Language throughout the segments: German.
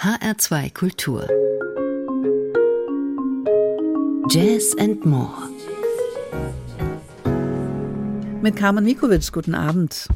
HR2 Kultur. Jazz and More. Mit Carmen Mikovic, guten Abend.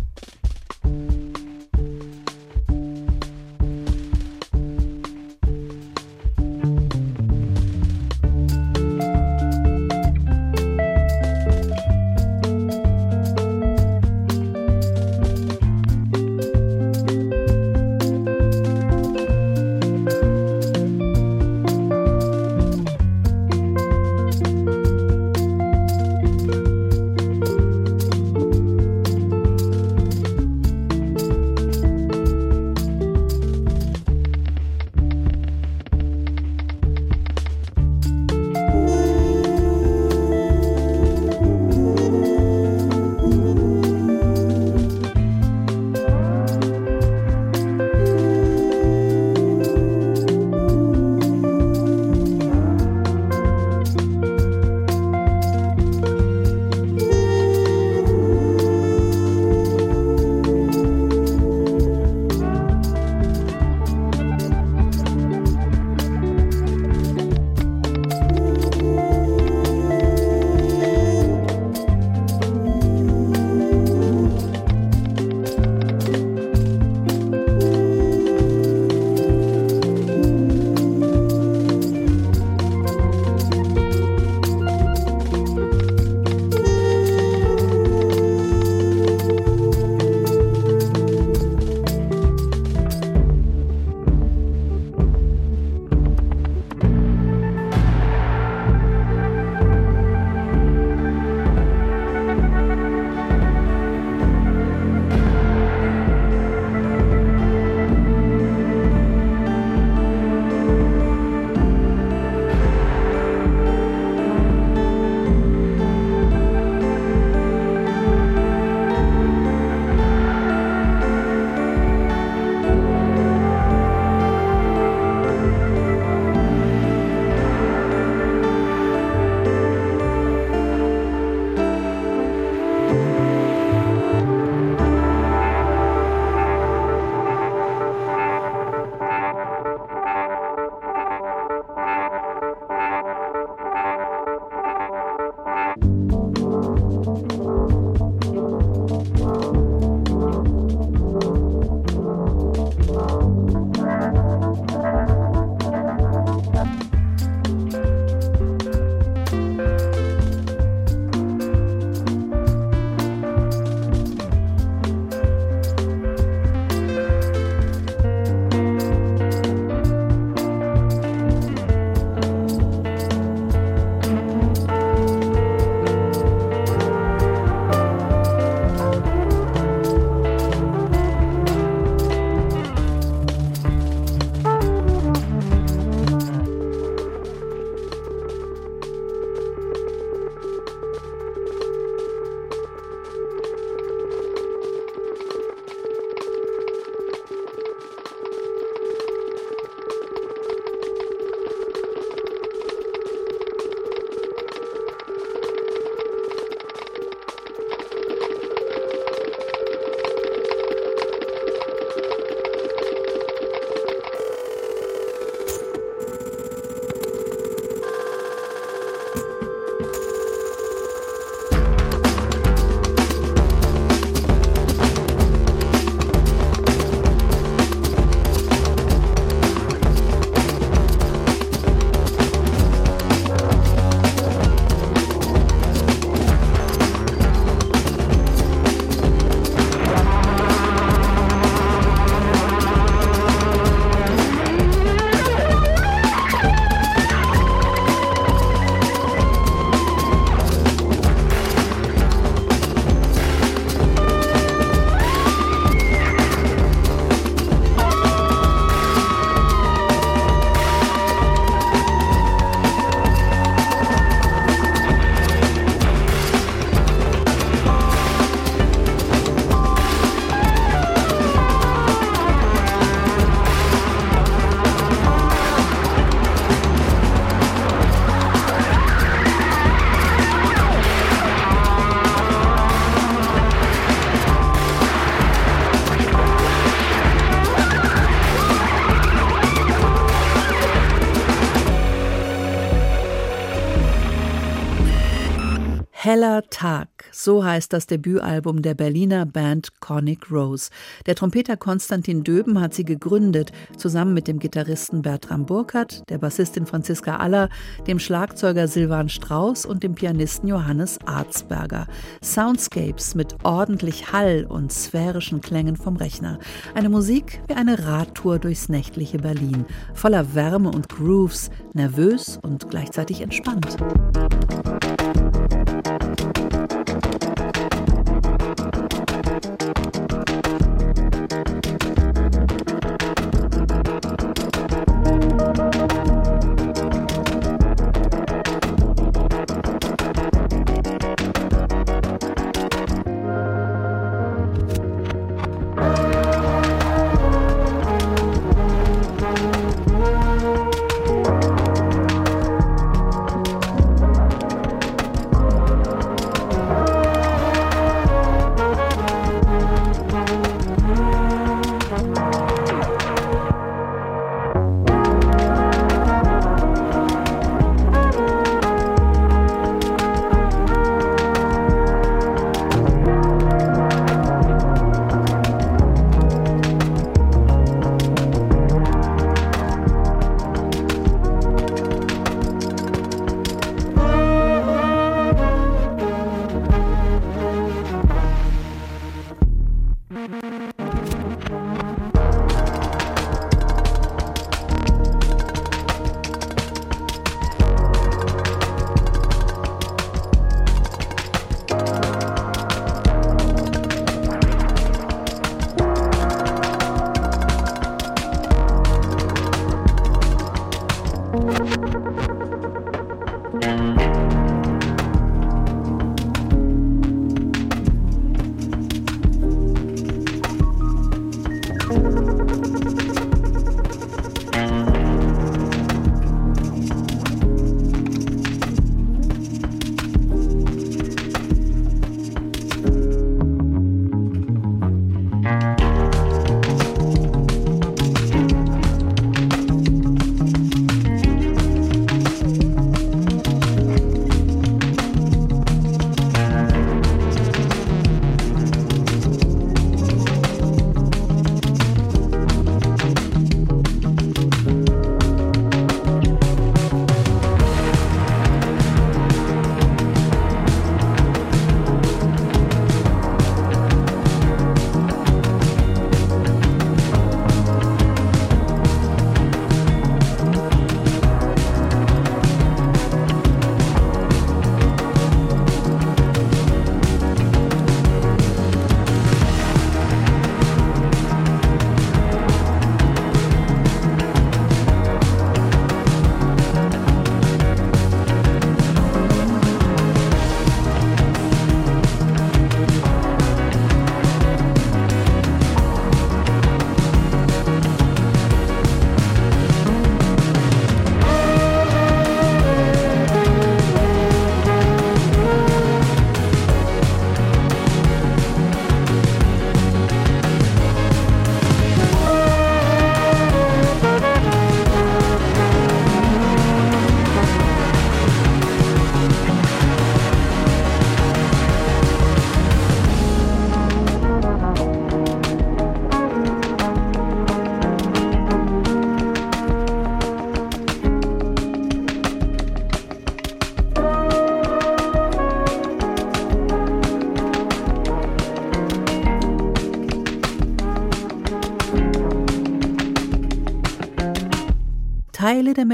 Tag, so heißt das Debütalbum der Berliner Band Conic Rose. Der Trompeter Konstantin Döben hat sie gegründet, zusammen mit dem Gitarristen Bertram Burkhardt, der Bassistin Franziska Aller, dem Schlagzeuger Silvan Strauß und dem Pianisten Johannes Arzberger. Soundscapes mit ordentlich Hall und sphärischen Klängen vom Rechner. Eine Musik wie eine Radtour durchs nächtliche Berlin, voller Wärme und Grooves, nervös und gleichzeitig entspannt.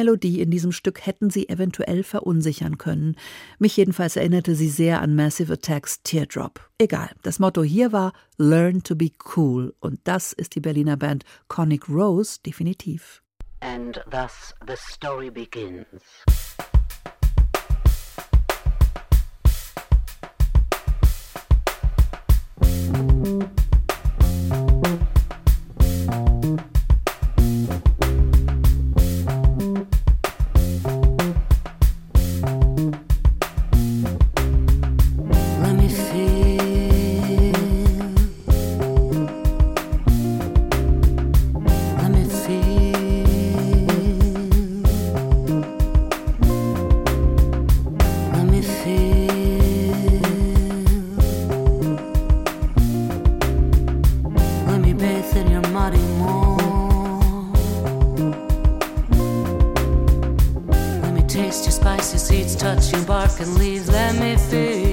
Melodie in diesem Stück hätten sie eventuell verunsichern können. Mich jedenfalls erinnerte sie sehr an Massive Attacks Teardrop. Egal, das Motto hier war Learn to be cool und das ist die Berliner Band Conic Rose definitiv. And thus the story begins. Taste your spicy seeds touch your bark and leaves. Let me feel.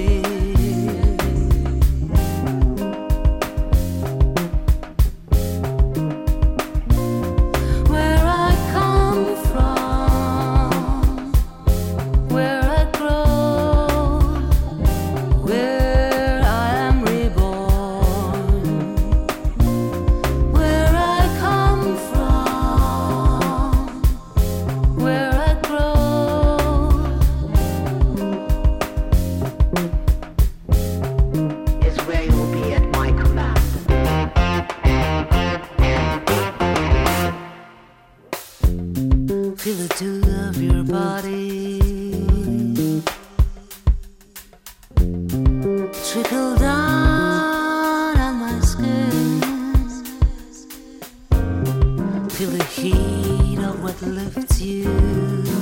feel the heat of what lifts you.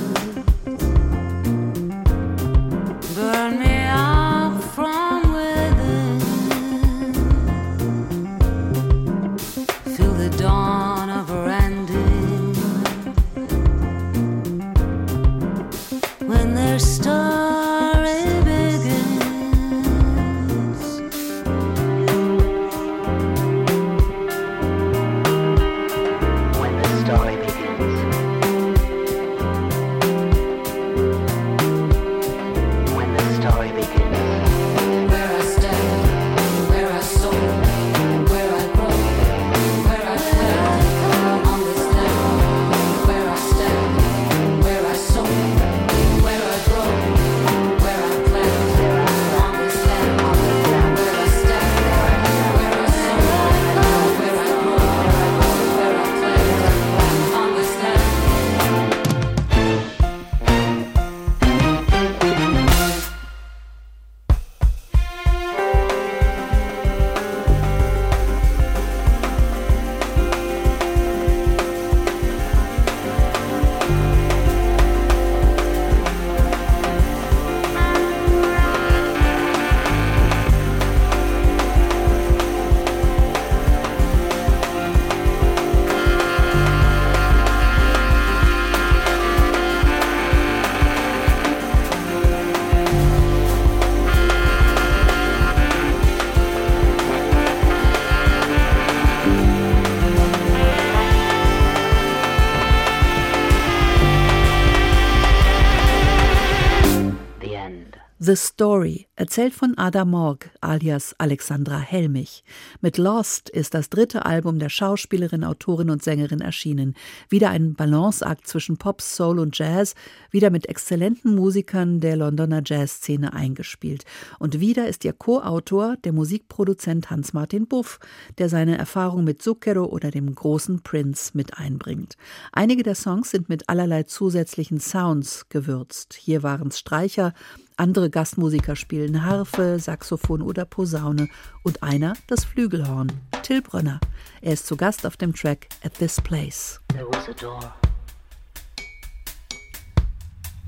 End. Story, erzählt von Ada Morg alias Alexandra Helmich. Mit Lost ist das dritte Album der Schauspielerin, Autorin und Sängerin erschienen. Wieder ein Balanceakt zwischen Pop, Soul und Jazz, wieder mit exzellenten Musikern der Londoner Jazzszene eingespielt. Und wieder ist ihr Co-Autor der Musikproduzent Hans-Martin Buff, der seine Erfahrung mit Zucchero oder dem großen Prince mit einbringt. Einige der Songs sind mit allerlei zusätzlichen Sounds gewürzt. Hier waren es Streicher, andere Gastmusiker spielen Harfe, Saxophon oder Posaune und einer das Flügelhorn, Till Brönner. Er ist zu Gast auf dem Track At This Place. There was a door.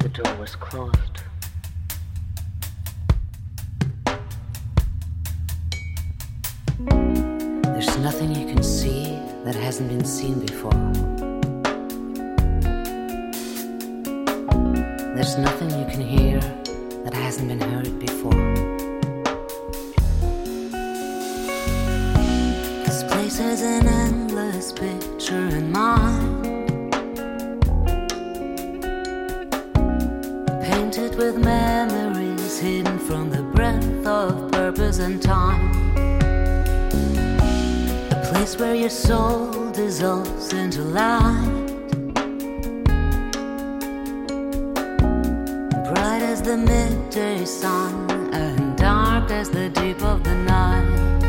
The door was closed. There's nothing you can see that hasn't been seen before. There's nothing you can hear that hasn't been heard before. This place has an endless picture in mind. Painted with memories hidden from the breath of purpose and time. A place where your soul dissolves into light. The midday sun and dark as the deep of the night.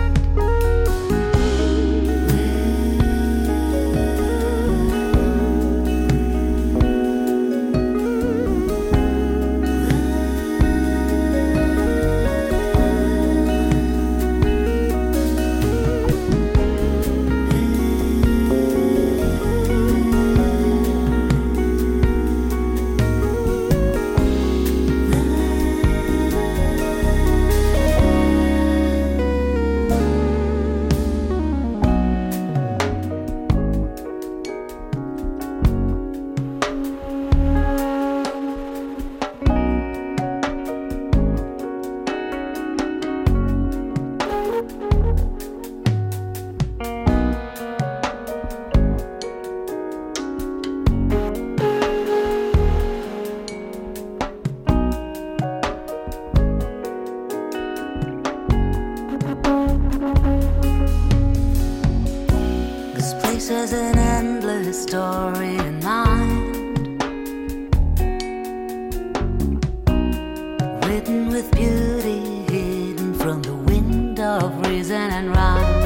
From the wind of reason and rhyme.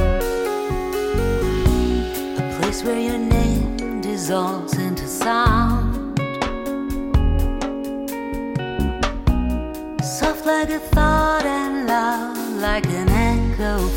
A place where your name dissolves into sound. Soft like a thought and loud like an echo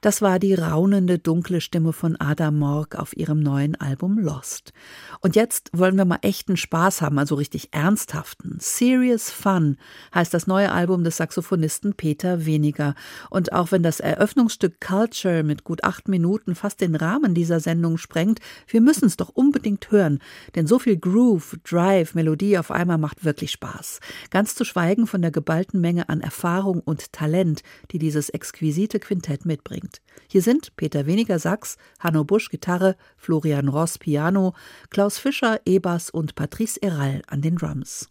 Das war die raunende, dunkle Stimme von Ada Morg auf ihrem neuen Album Lost. Und jetzt wollen wir mal echten Spaß haben, also richtig ernsthaften. Serious Fun heißt das neue Album des Saxophonisten Peter Weniger. Und auch wenn das Eröffnungsstück Culture mit gut acht Minuten fast den Rahmen dieser Sendung sprengt, wir müssen es doch unbedingt hören. Denn so viel Groove, Drive, Melodie auf einmal macht wirklich Spaß. Ganz zu schweigen von der geballten Menge an Erfahrung und Talent, die dieses exquisite Quintett mitbringt. Hier sind Peter Weniger Sax, Hanno Busch Gitarre, Florian Ross Piano, Klaus Fischer E-Bass und Patrice Eral an den Drums.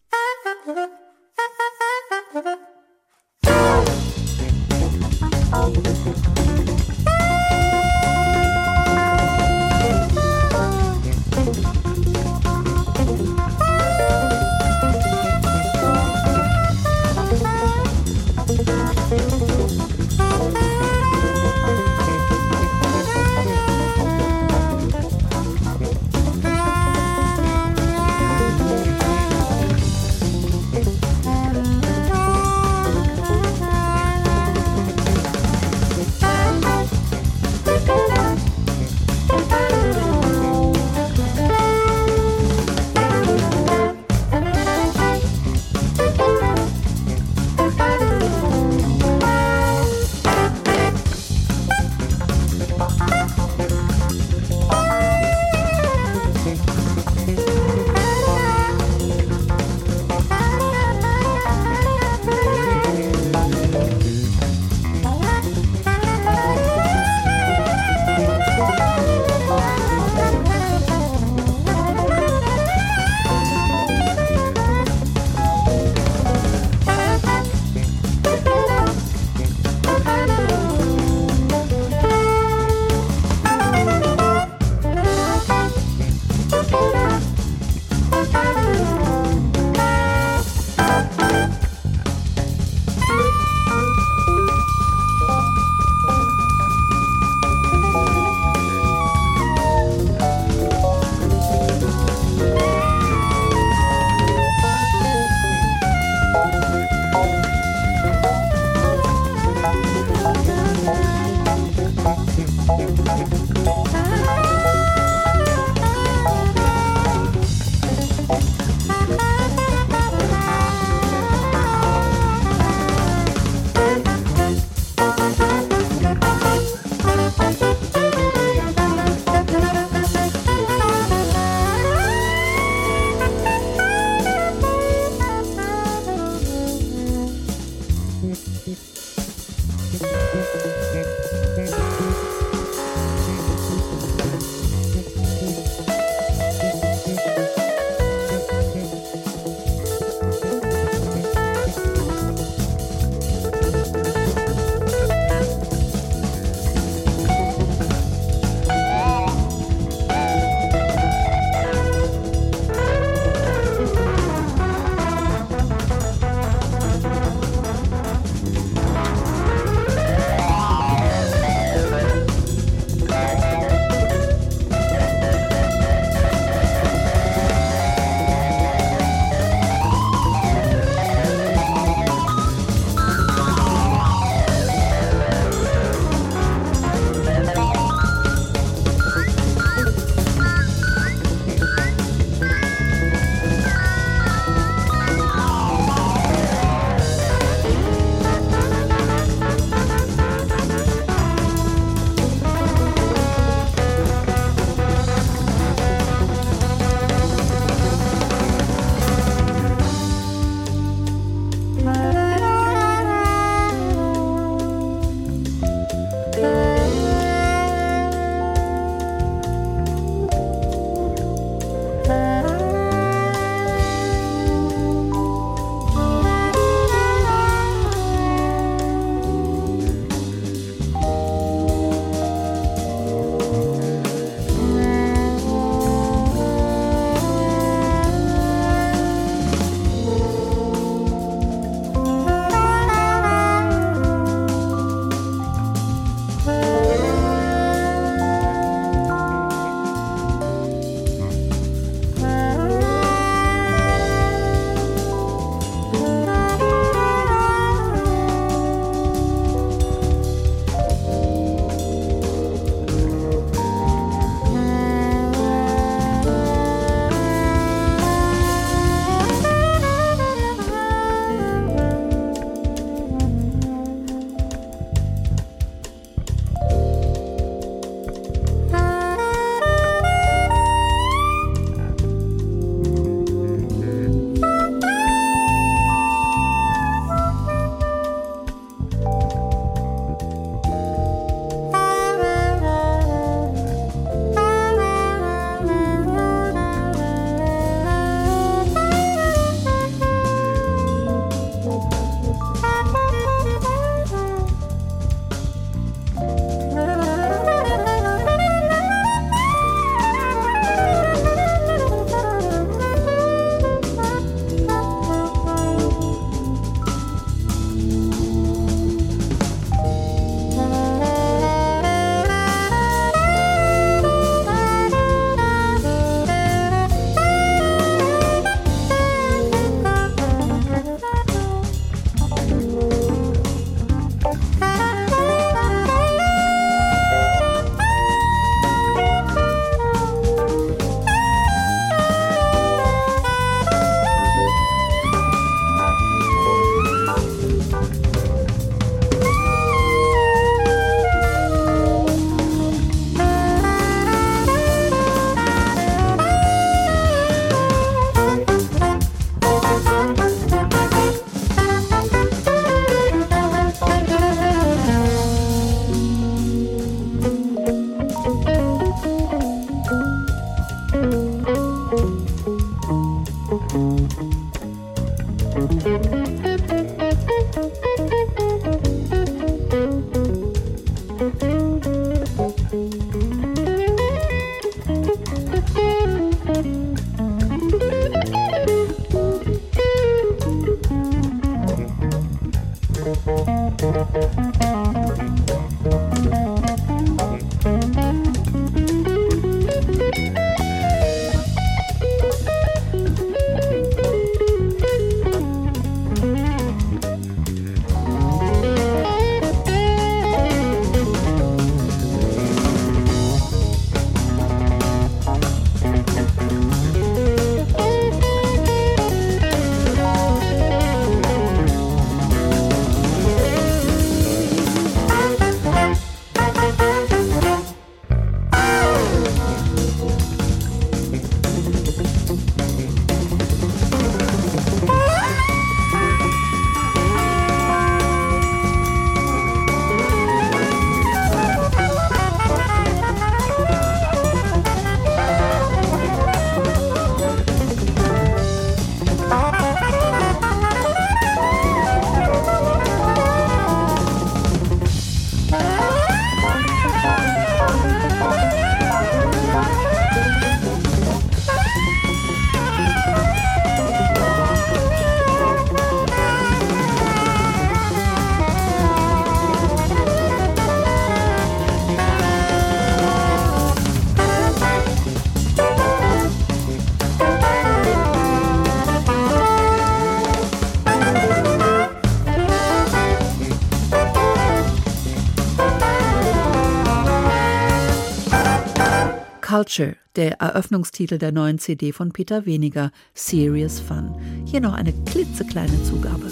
Culture, der Eröffnungstitel der neuen CD von Peter Weniger, Serious Fun. Hier noch eine klitzekleine Zugabe.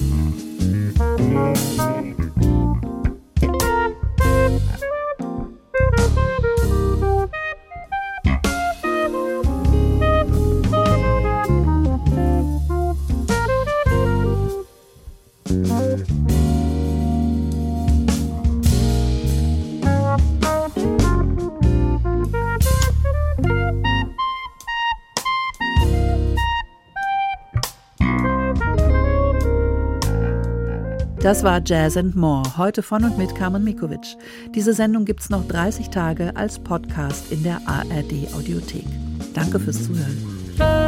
Das war Jazz and More, heute von und mit Carmen Mikovic. Diese Sendung gibt es noch 30 Tage als Podcast in der ARD Audiothek. Danke fürs Zuhören.